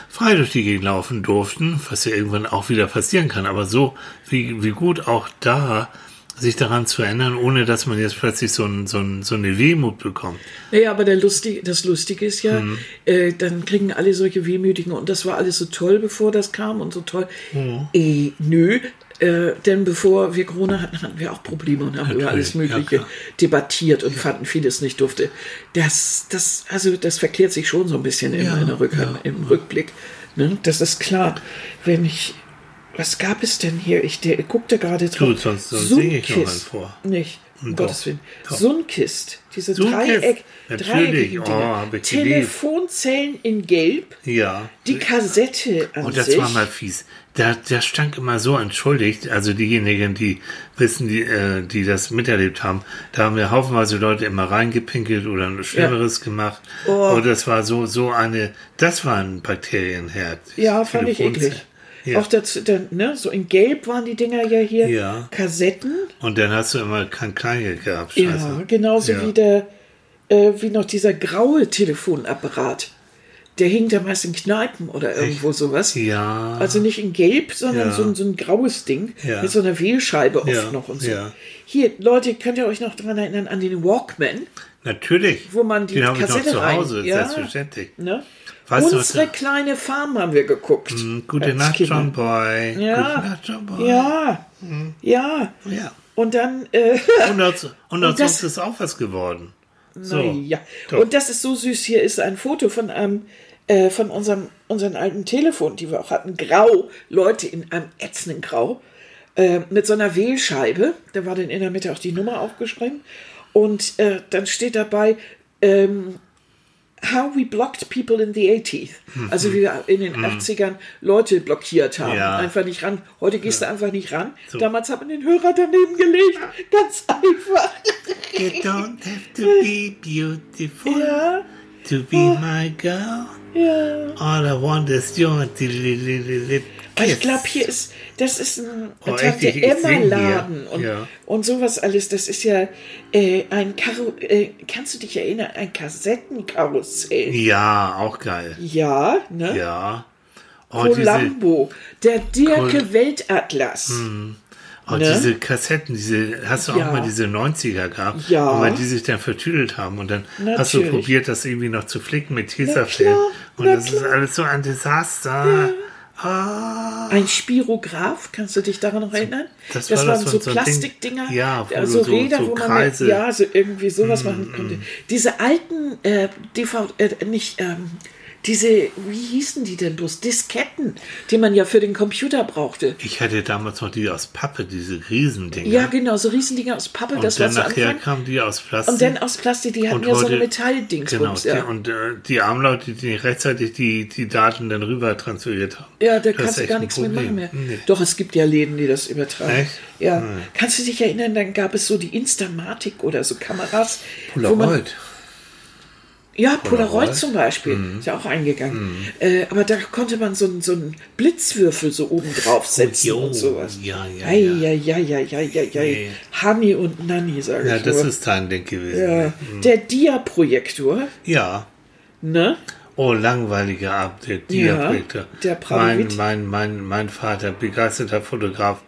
frei durch die Gegend laufen durften, was ja irgendwann auch wieder passieren kann, aber so, wie, wie gut auch da sich daran zu erinnern, ohne dass man jetzt plötzlich so, ein, so, ein, so eine Wehmut bekommt. Naja, aber der Lustig, das Lustige ist ja, Mhm. äh, dann kriegen alle solche Wehmütigen und das war alles so toll, bevor das kam und so toll. Mhm. Äh, nö, äh, denn bevor wir Corona hatten, hatten wir auch Probleme und haben über Natürlich, alles ja, Mögliche klar. debattiert und fanden vieles nicht durfte. Das, das, also das verklärt sich schon so ein bisschen im, Ja, der Rück, ja. im Rückblick. Ne? Das ist klar. Wenn ich, was gab es denn hier? Ich der, guckte gerade drauf. Gut, sonst- sonst singe ich noch Sunkist. vor. Nicht, um Doch, Gottes Willen. doch. Sunkist, diese Dreieck, natürlich. dreieckigen Oh. Telefonzellen in Gelb, Ja. die Kassette an Und das sich. war mal fies. Da, da stank immer so entschuldigt. Also diejenigen, die wissen, die, äh, die das miterlebt haben, da haben wir haufenweise Leute immer reingepinkelt oder ein Schlimmeres gemacht. Oh. Und das war so, so eine, das war ein Bakterienherd. ja, fand ich eklig. Ja. Auch dazu, dann, ne, so in Gelb waren die Dinger ja hier. Ja. Kassetten. Und dann hast du immer kein Kleingeld gehabt. Ja, Scheiße. genauso Ja. wie der, äh, wie noch dieser graue Telefonapparat. Der hing da meist in Kneipen oder irgendwo sowas. Ja. Also nicht in Gelb, sondern Ja. so, ein, so ein graues Ding Ja. mit so einer Wählscheibe oft Ja, noch und so. ja. Hier, Leute, könnt ihr euch noch daran erinnern an den Walkman? Natürlich. Wo man die Den habe ich noch Kassette zu rein- Hause, Ja. selbstverständlich. Ne? Weißt du, Unsere da- kleine Farm haben wir geguckt. Hm, Gute Nacht, Kinder. John Boy. Ja. Gute Nacht, John Boy. Ja, ja. Ja. Und dann, äh, Und aus, und aus das- uns ist auch was geworden. So. ja. Doch. Und das ist so süß. Hier ist ein Foto von einem, äh, von unserem, unseren alten Telefon, die wir auch hatten. Grau. Leute in einem ätzenden Grau. Äh, mit so einer Wählscheibe. Da war dann in der Mitte auch die Nummer aufgeschrieben. Und äh, dann steht dabei, ähm, How we blocked people in the 80s. Also wie wir in den 80ern Leute blockiert haben. Mhm. Ja. Einfach nicht ran. Heute gehst du einfach nicht ran. Damals hat man den Hörer daneben gelegt. Ganz einfach. You don't have to be beautiful ja, to be my girl. Ja. All I want is kiss. Aber ich glaube, hier ist, das ist ein Oh, Tag echt? der. Emma-Laden und, Ja. und sowas alles. Das ist ja äh, ein Karo äh, kannst du dich erinnern, ein Kassettenkarussell. Ja, auch geil. Ja, ne? Ja. Oh, Columbo, der Dirke Col- Weltatlas. Oh, ne? diese Kassetten, diese, hast du Ja. auch mal diese 90er gehabt? Ja. Und weil die sich dann vertüdelt haben und dann hast du Natürlich. probiert, das irgendwie noch zu flicken mit Tesafilm. Und na das ist klar. alles so ein Desaster. Ah. Ein Spirograph, kannst du dich daran noch erinnern? Das war das waren so- so so Plastikdinger, Ding- ja, wo also so- Räder, so wo man Kreise- Mm, mit, ja, so irgendwie sowas machen konnte. Diese alten äh, DV, äh, nicht, ähm, diese, wie hießen die denn bloß? Disketten, die man ja für den Computer brauchte. Ich hatte damals noch die aus Pappe, diese Riesendinger. Ja, genau, so Riesendinger aus Pappe, und das war dann nachher Anfang. kamen die aus Plastik. Und dann aus Plastik, die hatten Und ja so eine Metalldingsbums. Genau, ja. und äh, die armen Leute, die nicht rechtzeitig die, die Daten dann rüber transferiert haben. Ja, da Das kannst du gar nichts mehr machen mehr. Nee. Doch, es gibt ja Läden, die das übertragen. Echt? Ja. Kannst du dich erinnern, dann gab es so die Instamatic oder so Kameras. wo man- Polaroid. Ja, Polaroid, Polaroid. zum Beispiel. Ist ja auch eingegangen. Äh, aber da konnte man so, einen- so einen Blitzwürfel so oben drauf setzen jo, und sowas. ja, ja, Ei, ja. ja, ja, ja, ja, ja, ja. Nee. Hani und Nanni, sage Ja, ich das nur. ist Ding gewesen. ja. Der Dia-Projektor, Ja. ne? Oh, langweiliger Abend, der Dia-Projektor. der mein, Pravit. mein, mein, mein Vater, begeisterter Fotograf,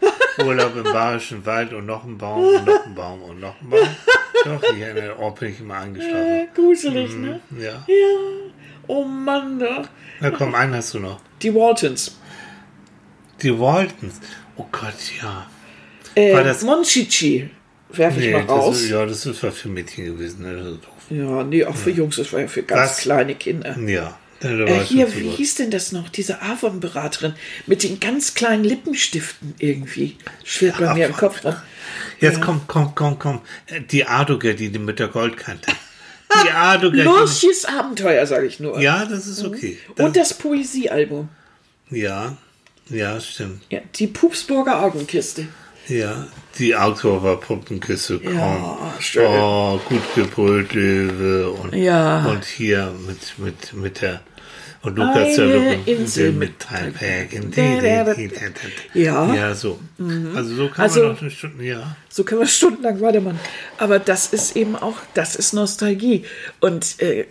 Urlaub im Bayerischen Wald und noch ein Baum und noch ein Baum und noch ein Baum. Doch, hier in der Ort bin ich immer eingeschlafen. Äh, gruselig, ne? Ja. Ja. Oh Mann, ne? Na komm, einen hast du noch. Die Waltons. Die Waltons. Oh Gott, ja. Äh, War das- Monchichi. Werfe ich Nee, mal raus. ist, ja, das ist was für Mädchen gewesen. Ne? Ist. Ja, nee, auch für Jungs, das war ja für ganz Was? kleine Kinder. Ja. War Äh, hier, wie hieß denn das noch? Diese Avon-Beraterin mit den ganz kleinen Lippenstiften irgendwie. Schwirrt bei mir im Kopf rum. Jetzt komm, komm, komm, komm. Äh, Die Aduger, die mit der Goldkante. Die Aduger. Lucius Abenteuer, sage ich nur. Ja, das ist okay. Das, Und das Poesiealbum. ja, ja, stimmt. Ja, die Pupsburger Augenkiste. Ja, die Autor Puppenküsse komm. Ja, schön. Oh, gut gebrüllt, Löwe. Und, Ja. und hier mit, mit, mit der. Und Lukas Lupe, Insel mit mit Teilbergen. Ja. Ja, so. Also so kann Also- man noch eine Stunde, ja. So können wir stundenlang weitermachen. Aber das ist eben auch, das ist Nostalgie. Und äh,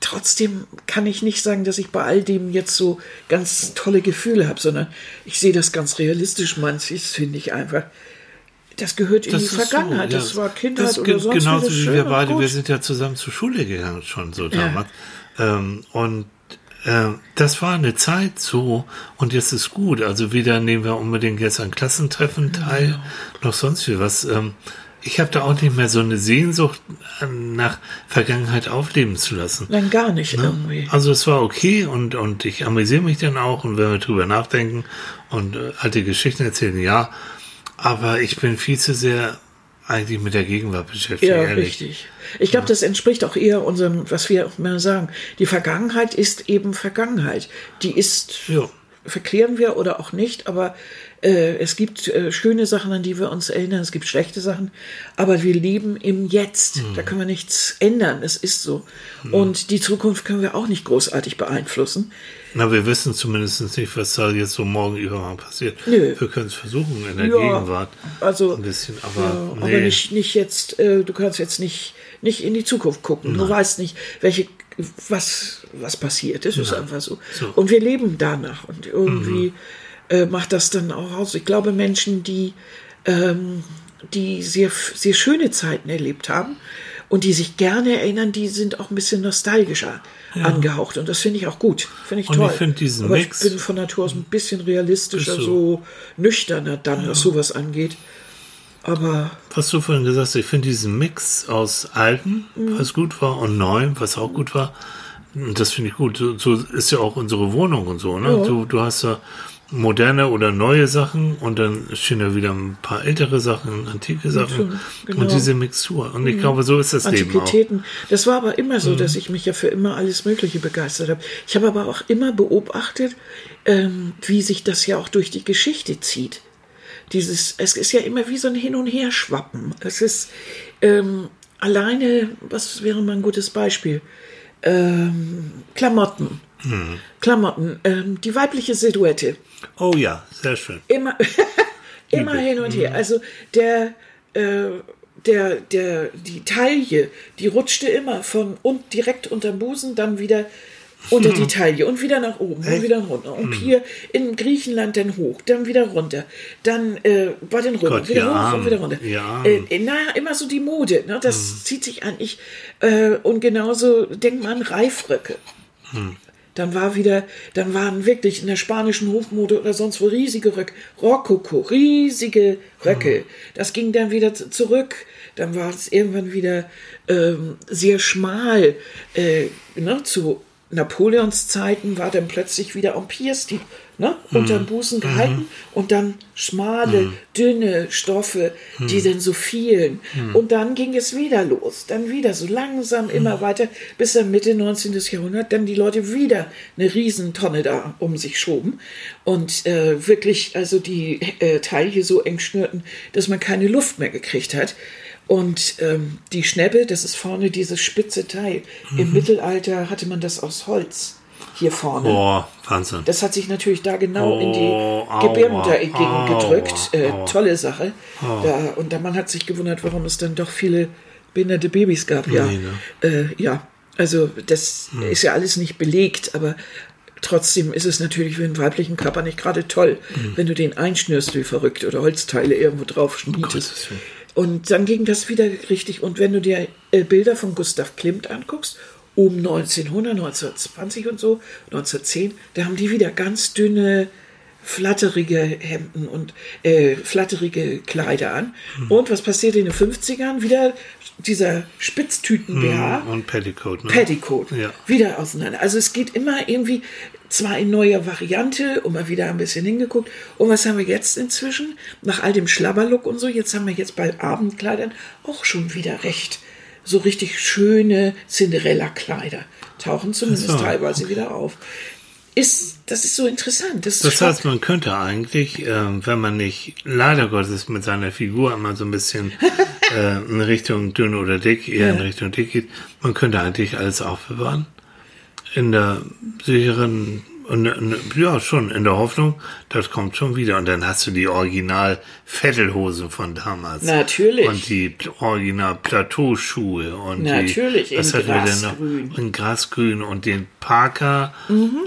trotzdem kann ich nicht sagen, dass ich bei all dem jetzt so ganz tolle Gefühle habe, sondern ich sehe das ganz realistisch. Manches finde ich einfach, das gehört in die Vergangenheit. so, das ja. war Kindheit Das oder sonst Genauso wie schön wir beide, wir sind ja zusammen zur Schule gegangen schon so damals. Ähm, und ähm, das war eine Zeit so und jetzt ist gut. Also weder nehmen wir unbedingt jetzt an Klassentreffen teil, noch sonst wie was. Ähm, ich habe da auch nicht mehr so eine Sehnsucht äh, nach Vergangenheit aufleben zu lassen. Nein, gar nicht irgendwie. Also es war okay und, und ich amüsiere mich dann auch und wenn wir drüber nachdenken und äh, alte Geschichten erzählen, ja. Aber ich bin viel zu sehr eigentlich mit der Gegenwart beschäftigt, Ja, ehrlich. richtig. Ich glaube, das entspricht auch eher unserem, was wir auch immer sagen. Die Vergangenheit ist eben Vergangenheit. Die ist, Ja. verklären wir oder auch nicht, aber äh, es gibt äh, schöne Sachen, an die wir uns erinnern, es gibt schlechte Sachen, aber wir leben im Jetzt. Da können wir nichts ändern, es ist so. Und die Zukunft können wir auch nicht großartig beeinflussen. Na, wir wissen zumindest nicht, was da jetzt so morgen übermorgen passiert. Nö. Wir können es versuchen in der Ja, Gegenwart. also- ein bisschen, Ja, aber aber nee. nicht, nicht jetzt, äh, du kannst jetzt nicht, nicht in die Zukunft gucken. Du weißt nicht, welche, was, was passiert. Es ist einfach so. So. Mhm. Und wir leben danach. Und irgendwie äh, macht das dann auch aus. Ich glaube, Menschen, die, ähm, die sehr, sehr schöne Zeiten erlebt haben und die sich gerne erinnern, die sind auch ein bisschen nostalgischer angehaucht. Und das finde ich auch gut. Finde ich Und toll. ich finde diesen aber Mix- ich bin von Natur aus ein bisschen realistischer, Ist so. so. nüchterner dann, was sowas angeht. Aber Was du vorhin gesagt hast, ich finde diesen Mix aus Alten, Mhm. was gut war, und Neuem, was auch gut war, das finde ich gut. So, so ist ja auch unsere Wohnung und so. Ne? Ja. Du, du hast ja moderne oder neue Sachen und dann stehen da wieder ein paar ältere Sachen, antike Sachen genau. und diese Mixtur. Und ich glaube, so ist das Leben auch. Mhm. Antiquitäten. Das war aber immer so, dass ich mich ja für immer alles Mögliche begeistert habe. Ich habe aber auch immer beobachtet, ähm, wie sich das ja auch durch die Geschichte zieht. Dieses, es ist ja immer wie so ein Hin- und Herschwappen. Es ist ähm, alleine, was wäre mal ein gutes Beispiel? Ähm, Klamotten. Mhm. Klamotten, ähm, die weibliche Silhouette Oh ja, sehr schön. immer, immer hin und her. Also der, äh, der, der, die Taille, die rutschte immer von und direkt unterm Busen, dann wieder unter die Taille und wieder nach oben und wieder runter. Und hier in Griechenland dann hoch, dann wieder runter, dann äh, bei den Rücken, Gott, wieder ihr hoch und wieder runter. ihr Armen. Äh, naja, immer so die Mode, ne? das zieht sich eigentlich. Äh, und genauso denkt man Reifröcke. Dann war wieder, dann waren wirklich in der spanischen Hofmode oder sonst wo riesige Röcke, Rokoko, riesige Röcke. Das ging dann wieder zurück. Dann war es irgendwann wieder ähm, sehr schmal. Äh, ne, zu Napoleons Zeiten war dann plötzlich wieder Empire-Stil, ne, unter dem Busen gehalten und dann schmale, dünne Stoffe, die dann so fielen. Und dann ging es wieder los. Dann wieder so langsam immer weiter, bis dann Mitte 19. Jahrhundert dann die Leute wieder eine Riesentonne da um sich schoben und äh, wirklich also die äh, Taille so eng schnürten, dass man keine Luft mehr gekriegt hat. Und ähm, die Schnäppe, das ist vorne dieses spitze Teil. Im Mittelalter hatte man das aus Holz. Hier vorne. Boah, Wahnsinn. Das hat sich natürlich da genau in Oh, die aua, Gebärmuttergegend aua, gedrückt. Äh, aua. tolle Sache. Da, und der Mann hat sich gewundert, warum es dann doch viele behinderte Babys gab. Ja, Nee, ne? äh, ja. also das Hm. ist ja alles nicht belegt, aber trotzdem ist es natürlich für den weiblichen Körper nicht gerade toll, Hm. wenn du den einschnürst wie verrückt oder Holzteile irgendwo drauf schmiedest. Willen. Und dann ging das wieder richtig. Und wenn du dir äh, Bilder von Gustav Klimt anguckst, um 1900, 1920 und so, 1910, da haben die wieder ganz dünne, flatterige Hemden und äh, flatterige Kleider an. Und was passiert in den 50ern? Wieder dieser Spitztüten-BH. Und Petticoat, ne? Petticoat Ja. wieder auseinander. Also es geht immer irgendwie zwar in neuer Variante und mal wieder ein bisschen hingeguckt. Und was haben wir jetzt inzwischen? Nach all dem Schlabberlook und so, jetzt haben wir jetzt bei Abendkleidern auch schon wieder recht. So richtig schöne Cinderella-Kleider tauchen zumindest so, teilweise wieder auf. Ist, das ist so interessant. Das, Das heißt, man könnte eigentlich, ähm, wenn man nicht leider Gottes mit seiner Figur immer so ein bisschen äh, in Richtung dünn oder dick, eher in Ja. Richtung dick geht, man könnte eigentlich alles aufbewahren. In der sicheren, und, und, ja schon, in der Hoffnung, das kommt schon wieder. Und dann hast du die original Vettelhosen von damals. Natürlich. Und die original Plateauschuhe. Und Natürlich, die, was in Grasgrün. noch? In Grasgrün und den Parker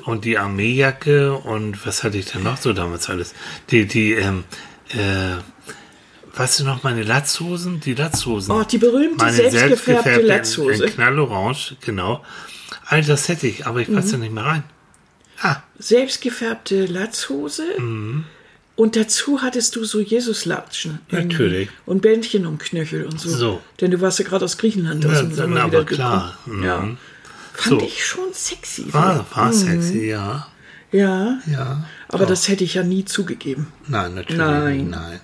und die Armeejacke und was hatte ich denn noch so damals alles? Die, die, ähm, äh, weißt du noch, meine Latzhosen? Die Latzhosen. Oh, die berühmte Meine selbstgefärbte selbstgefärbte Latzhose. In, in Knallorange, genau. All das hätte ich, aber ich passe da nicht mehr rein. Ah, selbstgefärbte Latzhose. Und dazu hattest du so Jesuslatschen. Natürlich. Und Bändchen um Knöchel und so. So. Denn du warst ja gerade aus Griechenland aus Ja, dem aber klar. Mhm. Ja. Fand So. ich schon sexy. war, war sexy, ja. Ja. Ja. Aber das hätte ich ja nie zugegeben. Nein, natürlich Nein. nein.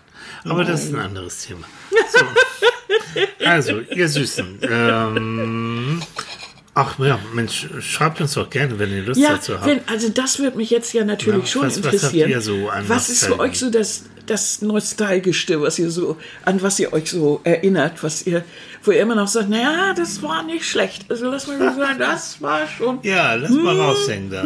Aber das ist ein anderes Thema. So. Also, ihr Süßen. Ähm, ach ja, Mensch, schreibt uns doch gerne, wenn ihr Lust Ja, dazu habt. wenn, also das würde mich jetzt ja natürlich Ja, schon was- was habt interessieren. ihr so an was ist für euch so das, das Nostalgischste, was ihr so, an was ihr euch so erinnert, was ihr, wo ihr immer noch sagt, naja, das war nicht schlecht. Also lass mal sagen, das war schon ja, lass mal raushängen da.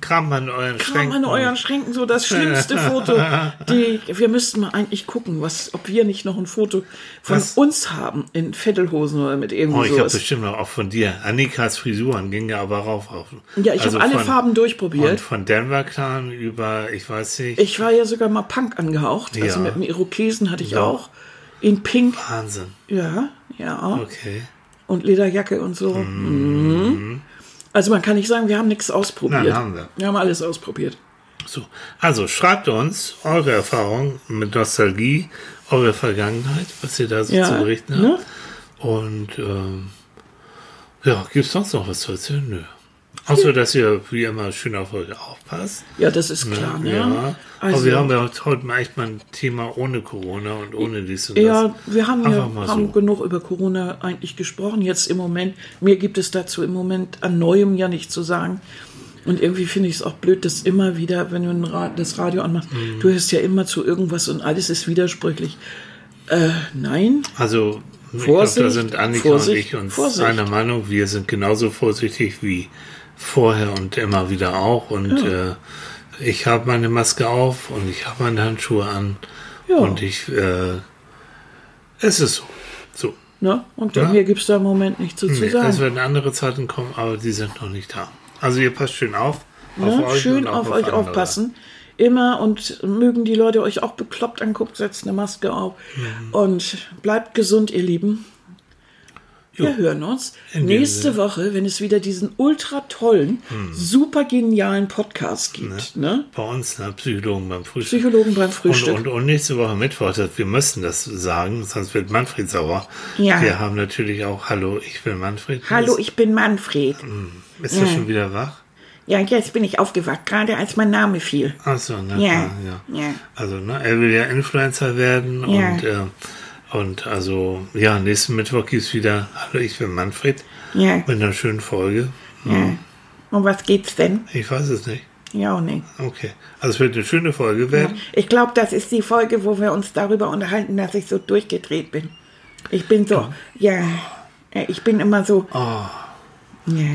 Kram an euren Kram Schränken. an euren Schränken so das schlimmste Foto. Die, wir müssten mal eigentlich gucken, was, ob wir nicht noch ein Foto von Was? uns haben in Vettelhosen oder mit irgendwie Oh, ich habe bestimmt noch auch von dir. Annikas Frisuren ging ja aber rauf auf. Ja, ich Also habe alle von- Farben Und durchprobiert. von Denver Clan über, ich weiß nicht, Ich war ja sogar mal Punk angehaucht. Also Ja. mit dem Irokesen hatte ich Ja. auch. In Pink. Wahnsinn. Ja, ja. Okay. Und Lederjacke und so. Mhm. Also man kann nicht sagen, wir haben nichts ausprobiert. Nein, haben wir. Wir haben alles ausprobiert. So, also schreibt uns eure Erfahrungen mit Nostalgie, eure Vergangenheit, was ihr da so Ja, zu berichten ne? habt. Und ähm, ja, gibt es sonst noch was zu erzählen? Nö. Außer, dass ihr wie immer schön auf euch aufpasst. Ja, das ist klar. Ne? Ja. Also, Aber wir haben ja heute mal echt mal ein Thema ohne Corona und ohne dies und Ja, das. wir haben ja haben so. genug über Corona eigentlich gesprochen. Jetzt im Moment, mir gibt es dazu im Moment an Neuem ja nicht zu sagen. Und irgendwie finde ich es auch blöd, dass immer wieder, wenn du Ra das Radio anmachst, Mhm. du hörst ja immer zu irgendwas und alles ist widersprüchlich. Äh, nein, Also, ich Vorsicht, glaube, da sind Annika Vorsicht, und ich uns Vorsicht. einer Meinung. Wir sind genauso vorsichtig wie vorher und immer wieder auch. Und äh, ich habe meine Maske auf und ich habe meine Handschuhe an. Ja. Und ich, äh, es ist so. So. ne? Und Ja. mir gibt es da im Moment nichts zu, zu Nee, es sagen. werden andere Zeiten kommen, aber die sind noch nicht da. Also ihr passt schön auf. auf Ne? euch Schön auch auf euch andere. aufpassen. Immer und mögen die Leute euch auch bekloppt anguckt, setzt eine Maske auf. Mhm. Und bleibt gesund, ihr Lieben. Jo. Wir hören uns nächste Sinne. Hm. Woche, wenn es wieder diesen ultra tollen, super genialen Podcast gibt. Ne? Bei uns, ne? Psychologen beim Frühstück. Psychologen beim Und, Frühstück. und, und nächste Woche Mittwoch, das, wir müssen das sagen, sonst wird Manfred sauer. Ja. Wir haben natürlich auch Hallo, ich bin Manfred. Hallo, ich bin Manfred. Ist er schon wieder wach? Ja, jetzt bin ich aufgewacht, gerade als mein Name fiel. Achso, na Ja, klar, ja. ja. Also, ne, er will ja Influencer werden Ja. und, äh, und also, ja, nächsten Mittwoch gibt's wieder Hallo, ich bin Manfred Ja, mit einer schönen Folge. ja. Um was geht's denn? Ich weiß es nicht. Ja, auch nicht. Okay. Also, es wird eine schöne Folge werden. Ich glaube, das ist die Folge, wo wir uns darüber unterhalten, dass ich so durchgedreht bin. Ich bin so, ja, äh, ich bin immer so, Ja.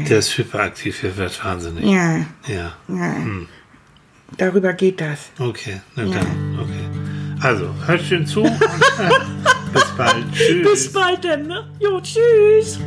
Der ist hyperaktiv, der wird wahnsinnig. Ja, Ja. ja. Darüber geht das. Okay, na dann, okay. Also, hört schön zu. und, äh, Bis bald. Tschüss. Bis bald dann, ne? Jo, tschüss.